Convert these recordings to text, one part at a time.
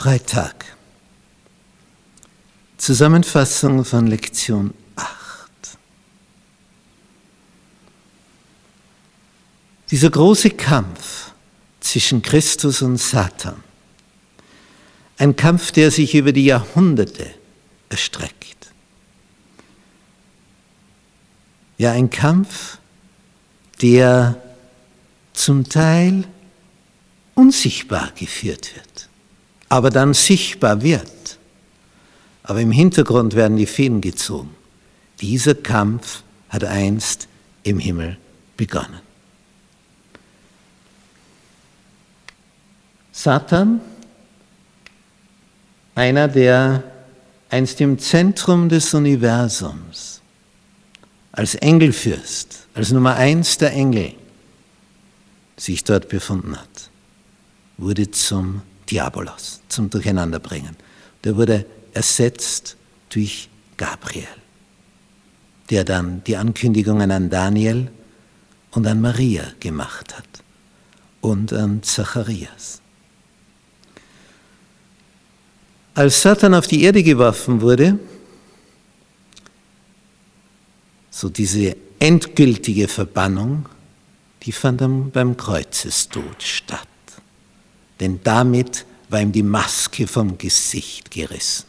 Karfreitag. Zusammenfassung von Lektion 8. Dieser große Kampf zwischen Christus und Satan, ein Kampf, der sich über die Jahrhunderte erstreckt. Ja, ein Kampf, der zum Teil unsichtbar geführt wird, aber dann sichtbar wird. Aber im Hintergrund werden die Fäden gezogen. Dieser Kampf hat einst im Himmel begonnen. Satan, einer, der einst im Zentrum des Universums als Engelfürst, als Nummer eins der Engel sich dort befunden hat wurde zum Diabolos, zum Durcheinanderbringen. Der wurde ersetzt durch Gabriel, der dann die Ankündigungen an Daniel und an Maria gemacht hat und an Zacharias. Als Satan auf die Erde geworfen wurde, so diese endgültige Verbannung, die fand beim Kreuzestod statt denn damit war ihm die Maske vom Gesicht gerissen.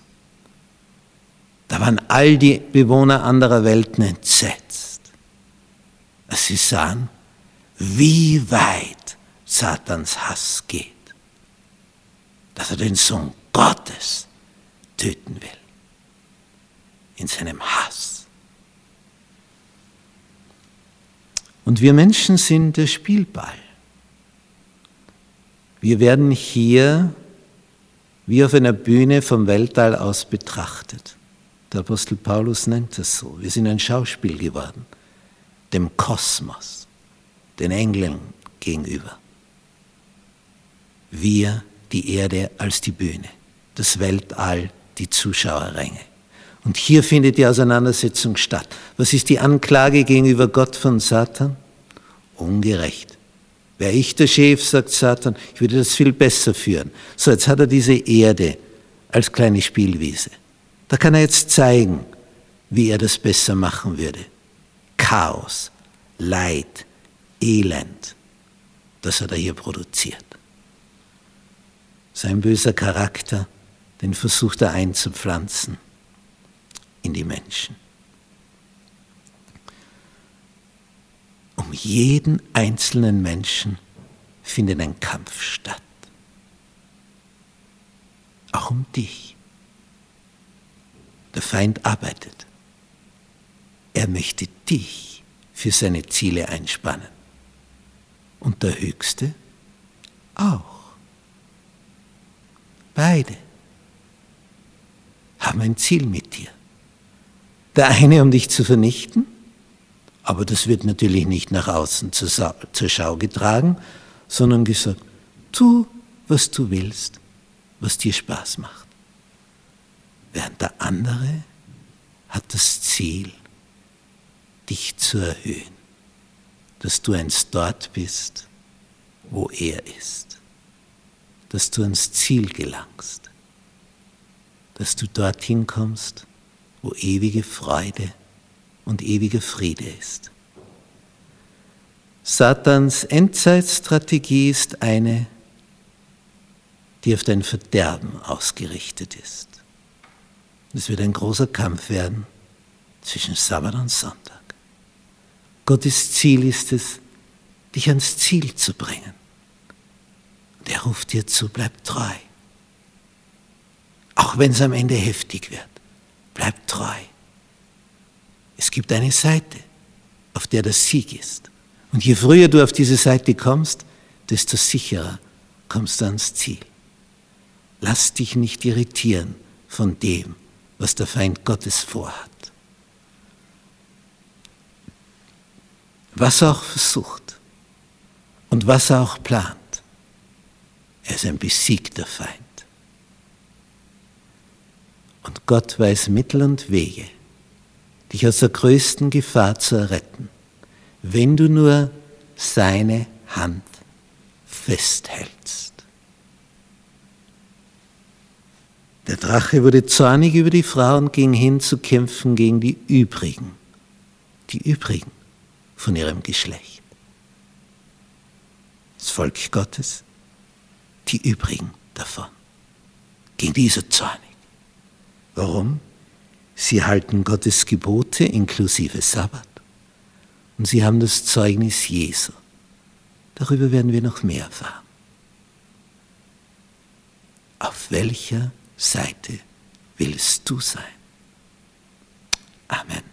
Da waren all die Bewohner anderer Welten entsetzt, als sie sahen, wie weit Satans Hass geht, dass er den Sohn Gottes töten will, in seinem Hass. Und wir Menschen sind der Spielball. Wir werden hier wie auf einer Bühne vom Weltall aus betrachtet. Der Apostel Paulus nennt es so. Wir sind ein Schauspiel geworden, dem Kosmos, den Engeln gegenüber. Wir, die Erde als die Bühne, das Weltall, die Zuschauerränge. Und hier findet die Auseinandersetzung statt. Was ist die Anklage gegenüber Gott von Satan? Ungerecht. Wäre ich der Chef, sagt Satan, ich würde das viel besser führen. So, jetzt hat er diese Erde als kleine Spielwiese. Da kann er jetzt zeigen, wie er das besser machen würde. Chaos, Leid, Elend, das hat er hier produziert. Sein böser Charakter, den versucht er einzupflanzen in die Menschen. Um jeden einzelnen Menschen findet ein Kampf statt. Auch um dich. Der Feind arbeitet. Er möchte dich für seine Ziele einspannen. Und der Höchste auch. Beide haben ein Ziel mit dir. Der eine, um dich zu vernichten, aber das wird natürlich nicht nach außen zur, zur Schau getragen, sondern gesagt, tu, was du willst, was dir Spaß macht. Während der andere hat das Ziel, dich zu erhöhen, dass du einst dort bist, wo er ist, dass du ans Ziel gelangst, dass du dorthin kommst, wo ewige Freude und ewiger Friede ist. Satans Endzeitstrategie ist eine, die auf dein Verderben ausgerichtet ist. Es wird ein großer Kampf werden zwischen Sabbat und Sonntag. Gottes Ziel ist es, dich ans Ziel zu bringen. Und er ruft dir zu, bleib treu. Auch wenn es am Ende heftig wird, bleib treu. Es gibt eine Seite, auf der der Sieg ist. Und je früher du auf diese Seite kommst, desto sicherer kommst du ans Ziel. Lass dich nicht irritieren von dem, was der Feind Gottes vorhat. Was er auch versucht und was er auch plant, er ist ein besiegter Feind. Und Gott weiß Mittel und Wege, dich aus der größten Gefahr zu erretten, wenn du nur seine Hand festhältst. Der Drache wurde zornig über die Frau und ging hin zu kämpfen gegen die übrigen, die übrigen von ihrem Geschlecht. Das Volk Gottes, die übrigen davon. Gegen diese zornig. Warum? Sie halten Gottes Gebote inklusive Sabbat und sie haben das Zeugnis Jesu. Darüber werden wir noch mehr erfahren. Auf welcher Seite willst du sein? Amen.